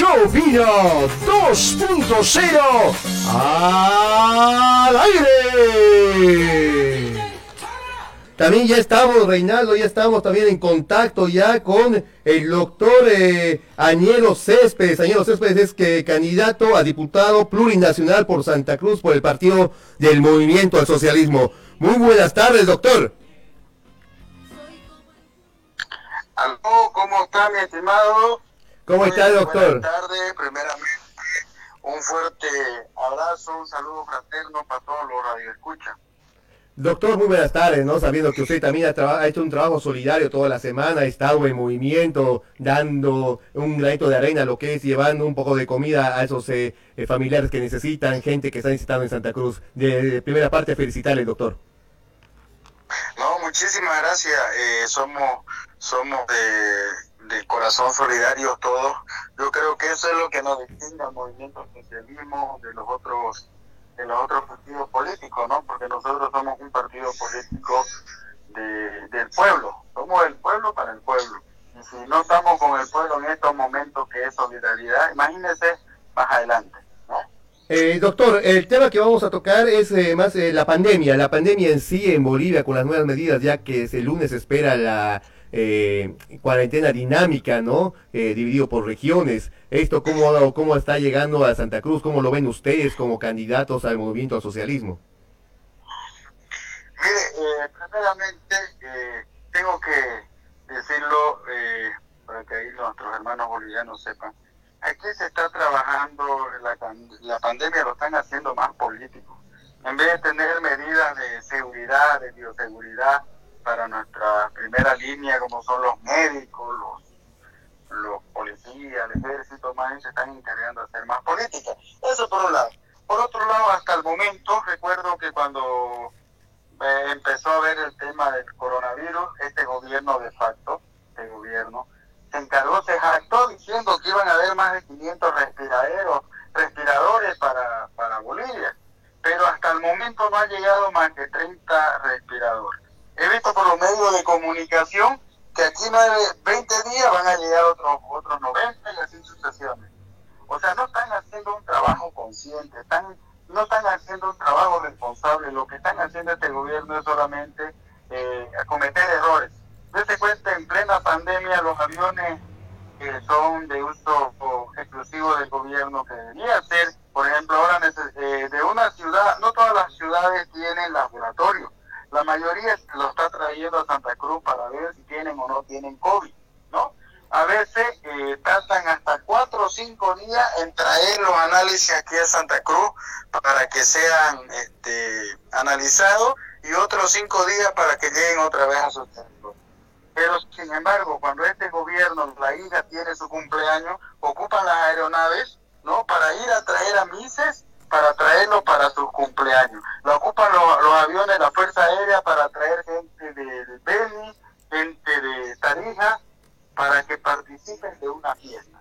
Yo Vino 2.0 al aire. También ya estamos, Reinaldo, ya estamos también en contacto ya con el doctor eh, Añelo Céspedes. Añelo Céspedes es que candidato a diputado plurinacional por Santa Cruz por el Partido del Movimiento al Socialismo. Muy buenas tardes, doctor. Aló, ¿cómo está mi estimado? ¿Cómo está, doctor? Buenas tardes, primeramente un fuerte abrazo, un saludo fraterno para todos los radioescuchas. Doctor, muy buenas tardes, ¿no? Sabiendo que usted también ha, hecho un trabajo solidario toda la semana, ha estado en movimiento, dando un granito de arena, lo que es llevando un poco de comida a esos eh, eh, familiares que necesitan, gente que está necesitando en Santa Cruz. De, primera parte, felicitarle, doctor. No, muchísimas gracias. Eh, somos somos de, de, corazón solidario todos. Yo creo que eso es lo que nos distingue al movimiento socialismo de los otros de los otros partidos políticos, ¿no? Porque nosotros somos un partido político de, del pueblo, somos el pueblo para el pueblo. Y si no estamos con el pueblo en estos momentos que es solidaridad, imagínese más adelante. Eh, doctor, el tema que vamos a tocar es eh, más eh, la pandemia, la pandemia en sí en Bolivia con las nuevas medidas, ya que el lunes espera la eh, cuarentena dinámica, ¿no? Dividido por regiones. ¿Esto cómo, cómo está llegando a Santa Cruz? ¿Cómo lo ven ustedes como candidatos al movimiento al socialismo? Mire, primeramente tengo que decirlo para que ahí nuestros hermanos bolivianos sepan. Aquí se está trabajando, la, la pandemia lo están haciendo más político. En vez de tener medidas de seguridad, de bioseguridad, para nuestra primera línea, como son los médicos, los, los policías, el ejército, más se están integrando a hacer más política. Eso por un lado. Por otro lado, hasta el momento, recuerdo que cuando eh, empezó a ver el tema del coronavirus, este gobierno de facto, este gobierno, se encargó, se jactó diciendo que iban a haber más de 500 respiradores, respiradores para, para Bolivia. Pero hasta el momento no ha llegado más que 30 respiradores he visto por los medios de comunicación que aquí no hay 20 días van a llegar otros otros 90 y así sucesivamente. O sea, no están haciendo un trabajo consciente, están, no están haciendo un trabajo responsable. Lo que están haciendo este gobierno es solamente eh, cometer errores. Dese cuenta, en plena pandemia, los aviones que son de uso exclusivo del gobierno, que debería ser, por ejemplo, ahora eh, de una ciudad, no todas las ciudades tienen laboratorio la mayoría lo está trayendo a Santa Cruz para ver si tienen o no tienen COVID, ¿no? A veces eh, tardan hasta cuatro o cinco días en traer los análisis aquí a Santa Cruz para que sean este, analizados y otros cinco días para que lleguen otra vez a su territorio. Pero sin embargo, cuando este gobierno, la hija tiene su cumpleaños, ocupan las aeronaves, ¿no? Para ir a traer a Mises para traerlo para sus cumpleaños. Lo ocupan los, aviones de la Fuerza Aérea para traer gente de, Beni, gente de Tarija, para que participen de una fiesta.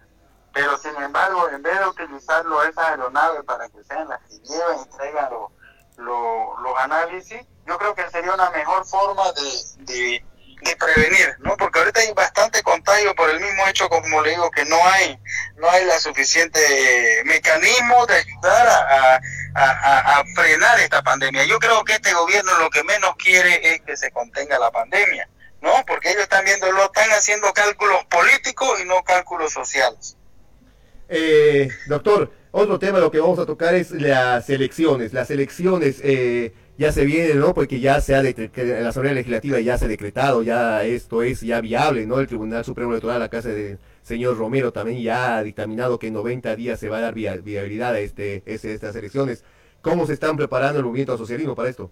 Pero sin embargo, en vez de utilizarlo esas aeronaves para que sean las que lleven y traigan los análisis, yo creo que sería una mejor forma de prevenir, ¿no? Porque ahorita hay bastante contagio por el mismo hecho, como le digo, que no hay, no hay la suficiente mecanismo de ayudar a, a, frenar esta pandemia. Yo creo que este gobierno lo que menos quiere es que se contenga la pandemia, ¿no? Porque ellos están viendo, lo están haciendo cálculos políticos y no cálculos sociales. Eh, doctor, otro tema lo que vamos a tocar es las elecciones. Las elecciones, eh, ya se viene, ¿no? Porque ya se ha la Asamblea Legislativa ya se ha decretado, ya esto es ya viable, ¿no? El Tribunal Supremo Electoral, la casa del señor Romero también ya ha dictaminado que en 90 días se va a dar viabilidad a este, este, estas elecciones. ¿Cómo se están preparando el movimiento socialismo para esto?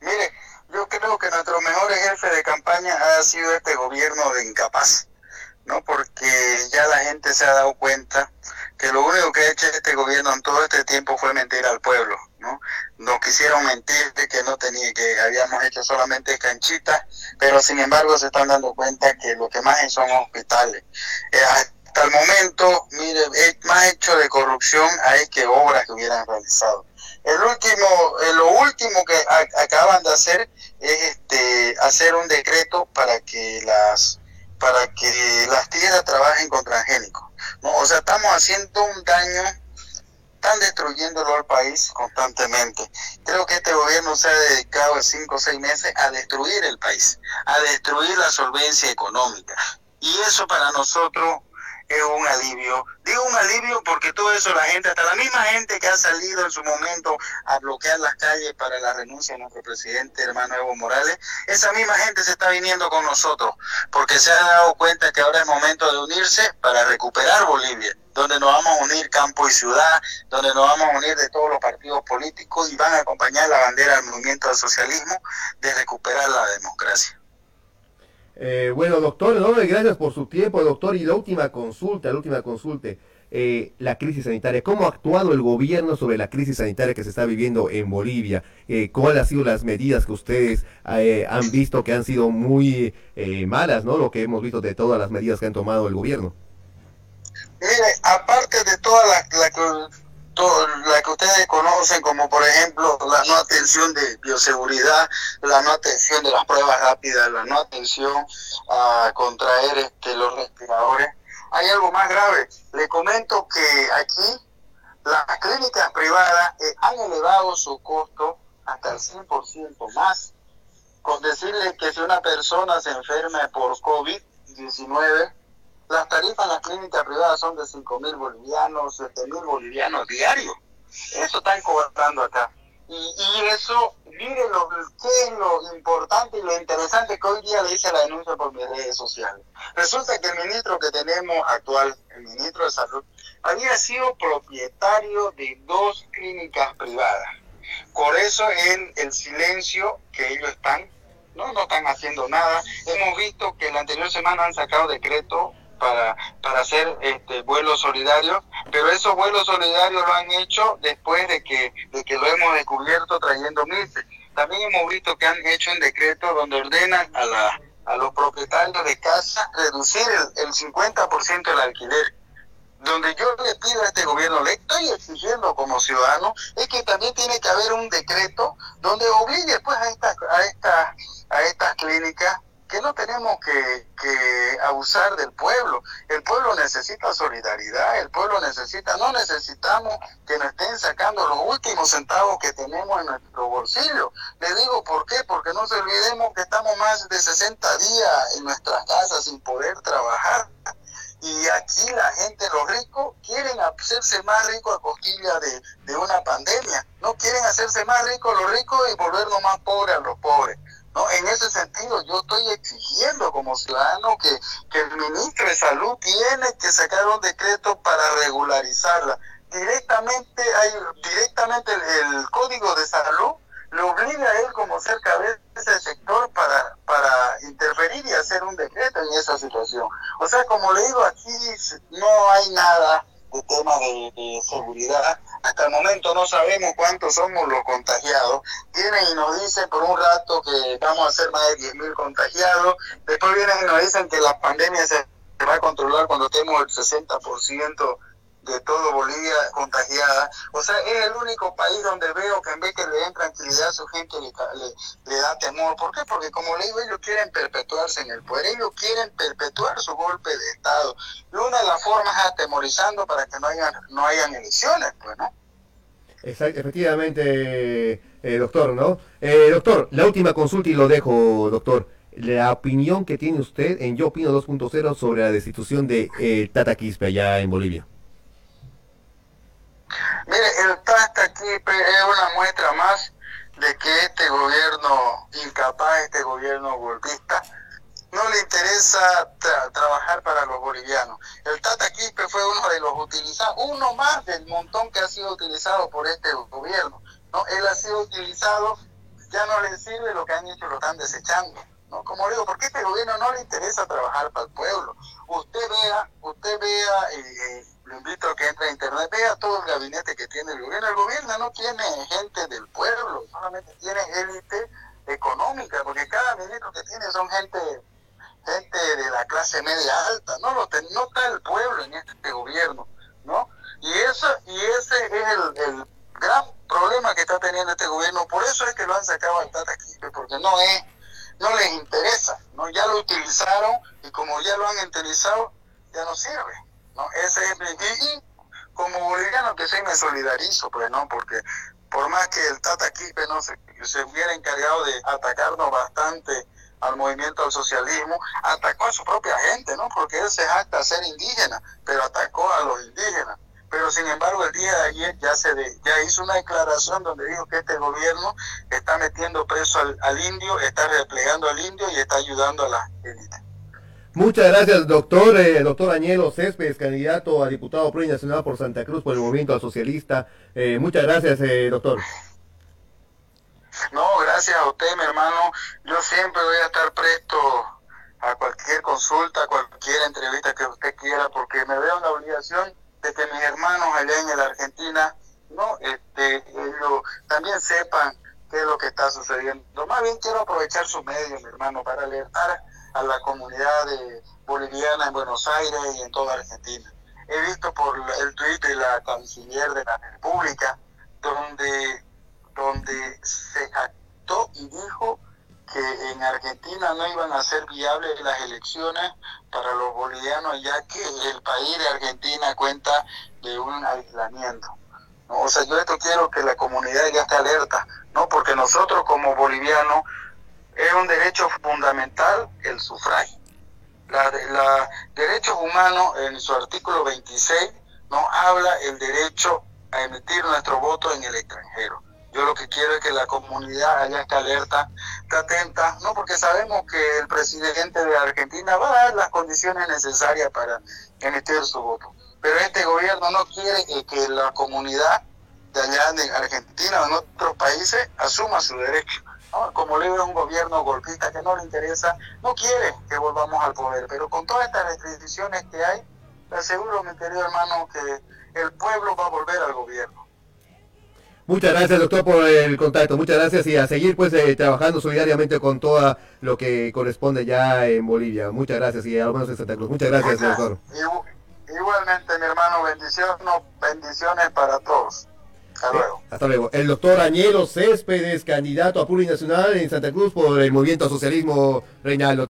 Mire, yo creo que nuestro mejor jefe de campaña ha sido este gobierno de incapaz, ¿no? Porque ya la gente se ha dado cuenta que lo único que ha hecho este gobierno en todo este tiempo fue mentir al pueblo, ¿no? Nos quisieron mentir de que no tenía, que habíamos hecho solamente canchitas, pero sin embargo se están dando cuenta que lo que más hay son hospitales. Eh, hasta el momento, mire, es más hecho de corrupción hay que obras que hubieran realizado. El último, eh, lo último que acaban de hacer es este hacer un decreto para que las para que las tierras trabajen con transgénicos estamos haciendo un daño, están destruyéndolo al país constantemente. Creo que este gobierno se ha dedicado en cinco o seis meses a destruir el país, a destruir la solvencia económica. Y eso para nosotros es un alivio. Digo un alivio porque todo eso la gente, hasta la misma gente que ha salido en su momento a bloquear las calles para la renuncia de nuestro presidente hermano Evo Morales, esa misma gente se está viniendo con nosotros porque se ha dado cuenta que ahora es momento de unirse para recuperar Bolivia, donde nos vamos a unir campo y ciudad, donde nos vamos a unir de todos los partidos políticos y van a acompañar la bandera del movimiento del socialismo de recuperar la democracia. Eh, bueno, doctor, gracias por su tiempo, doctor. Y la última consulta, la última consulta, eh, la crisis sanitaria. ¿Cómo ha actuado el gobierno sobre la crisis sanitaria que se está viviendo en Bolivia? Eh, ¿Cuáles han sido las medidas que ustedes han visto que han sido muy malas, ¿no? Lo que hemos visto de todas las medidas que han tomado el gobierno. Mire, aparte de todas las la, que ustedes conocen, como por ejemplo la no atención de bioseguridad, la no atención de las pruebas rápidas, la no atención a contraer este, los respiradores. Hay algo más grave. Le comento que aquí las clínicas privadas eh, han elevado su costo hasta el 100% más. Con decirle que si una persona se enferma por COVID-19, las tarifas en las clínicas privadas son de 5 mil bolivianos, 7 mil bolivianos diarios. Eso están cobrando acá. Y, y eso, mire lo, qué es lo importante y lo interesante que hoy día le hice la denuncia por mis redes sociales. Resulta que el ministro que tenemos actual, el ministro de Salud, había sido propietario de dos clínicas privadas. Por eso en el silencio que ellos están, no, no están haciendo nada. Hemos visto que la anterior semana han sacado decreto para, para hacer este, vuelos solidarios, pero esos vuelos solidarios lo han hecho después de que, de que lo hemos descubierto trayendo mises. También hemos visto que han hecho un decreto donde ordenan a, la, a los propietarios de casa reducir el, el 50% del alquiler donde yo le pido a este gobierno, le estoy exigiendo como ciudadano, es que también tiene que haber un decreto donde obligue pues a estas a esta, a estas clínicas que no tenemos que, abusar del pueblo. El pueblo necesita solidaridad, el pueblo necesita, no necesitamos que nos estén sacando los últimos centavos que tenemos en nuestro bolsillo. Le digo por qué, porque no se olvidemos que estamos más de 60 días en nuestras casas sin poder trabajar. Y aquí la gente, los ricos, quieren hacerse más ricos a costilla de, de una pandemia. No quieren hacerse más ricos los ricos y volvernos más pobres a los pobres. ¿No? En ese sentido, yo estoy exigiendo como ciudadano que, que el ministro de Salud tiene que sacar un decreto para regularizarla. Directamente, hay, directamente el, Código de Salud le obliga a él como ser cabeza del sector para, para interferir y hacer un decreto en esa situación. O sea, como le digo, aquí no hay nada de tema de, seguridad. Hasta el momento no sabemos cuántos somos los contagiados. Vienen y nos dicen por un rato que vamos a ser más de 10.000 contagiados. Después vienen y nos dicen que la pandemia se va a controlar cuando estemos el 60% de todo Bolivia. O sea, es el único país donde veo que en vez que le den tranquilidad a su gente, le, da temor. ¿Por qué? Porque como le digo, ellos quieren perpetuarse en el poder, ellos quieren perpetuar su golpe de Estado. Y una de las formas es atemorizando para que no hayan, no hayan elecciones, pues, ¿no? efectivamente, eh, doctor, ¿no? Eh, doctor, la última consulta y lo dejo, doctor la opinión que tiene usted en Yo Opino 2.0 sobre la destitución de eh, Tata Quispe allá en Bolivia. Mire, el Aquí es una muestra más de que este gobierno incapaz, este gobierno golpista, no le interesa trabajar para los bolivianos. El Tata Quispe fue uno de los utilizados, uno más del montón que ha sido utilizado por este gobierno. ¿no? Él ha sido utilizado, ya no le sirve lo que han hecho, lo están desechando. ¿no? Como digo, porque este gobierno no le interesa trabajar para el pueblo. Usted vea, usted vea... Eh, eh lo invito a que entre a internet, vea todo el gabinete que tiene el gobierno. El gobierno no tiene gente del pueblo, solamente tiene élite económica, porque cada ministro que tiene son gente gente de la clase media alta, no lo no está el pueblo en este gobierno, ¿no? Y eso y ese es el, el gran problema que está teniendo este gobierno, por eso es que lo han sacado al Tata porque no es no les interesa, no ya lo utilizaron y como ya lo han utilizado ya no sirve. ¿No? Ese es mi, y, como boliviano que soy me solidarizo, pues, ¿no? Porque por más que el Tata Quispe no se, hubiera encargado de atacarnos bastante al movimiento al socialismo, atacó a su propia gente, ¿no? Porque él se jacta ser indígena, pero atacó a los indígenas. Pero sin embargo, el día de ayer ya se ya hizo una declaración donde dijo que este gobierno está metiendo preso al, indio, está replegando al indio y está ayudando a la élite. Muchas gracias, doctor. Eh, doctor Añelo Céspedes, candidato a diputado plurinacional por Santa Cruz por el movimiento socialista. Eh, muchas gracias, eh, doctor. No, gracias a usted, mi hermano. Yo siempre voy a estar presto a cualquier consulta, a cualquier entrevista que usted quiera, porque me veo en la obligación de que mis hermanos allá en la Argentina, no, este, ellos también sepan qué es lo que está sucediendo. Más bien quiero aprovechar su medio, mi hermano, para alertar a la comunidad boliviana en Buenos Aires y en toda Argentina. He visto por el tuit de la canciller de la República, donde donde se actó y dijo que en Argentina no iban a ser viables las elecciones para los bolivianos, ya que el país de Argentina cuenta de un aislamiento. O sea, yo esto quiero que la comunidad ya esté alerta, ¿no? Porque nosotros como bolivianos es un derecho fundamental el sufragio. La, la derechos humanos en su artículo 26 no habla el derecho a emitir nuestro voto en el extranjero. Yo lo que quiero es que la comunidad haya que alerta, esté atenta, no porque sabemos que el presidente de Argentina va a dar las condiciones necesarias para emitir su voto. Pero este gobierno no quiere que la comunidad de allá en Argentina o en otros países asuma su derecho. Como le es un gobierno golpista que no le interesa, no quiere que volvamos al poder. Pero con todas estas restricciones que hay, le aseguro, mi querido hermano, que el pueblo va a volver al gobierno. Muchas gracias, doctor, por el contacto. Muchas gracias y a seguir pues eh, trabajando solidariamente con todo lo que corresponde ya en Bolivia. Muchas gracias y a lo menos en Santa Cruz. Muchas gracias, doctor. Igualmente, mi hermano, bendiciones, bendiciones para todos. Hasta luego. Hasta luego. El doctor Añelo Céspedes, candidato a plurinacional en Santa Cruz por el Movimiento Socialismo Reinaldo.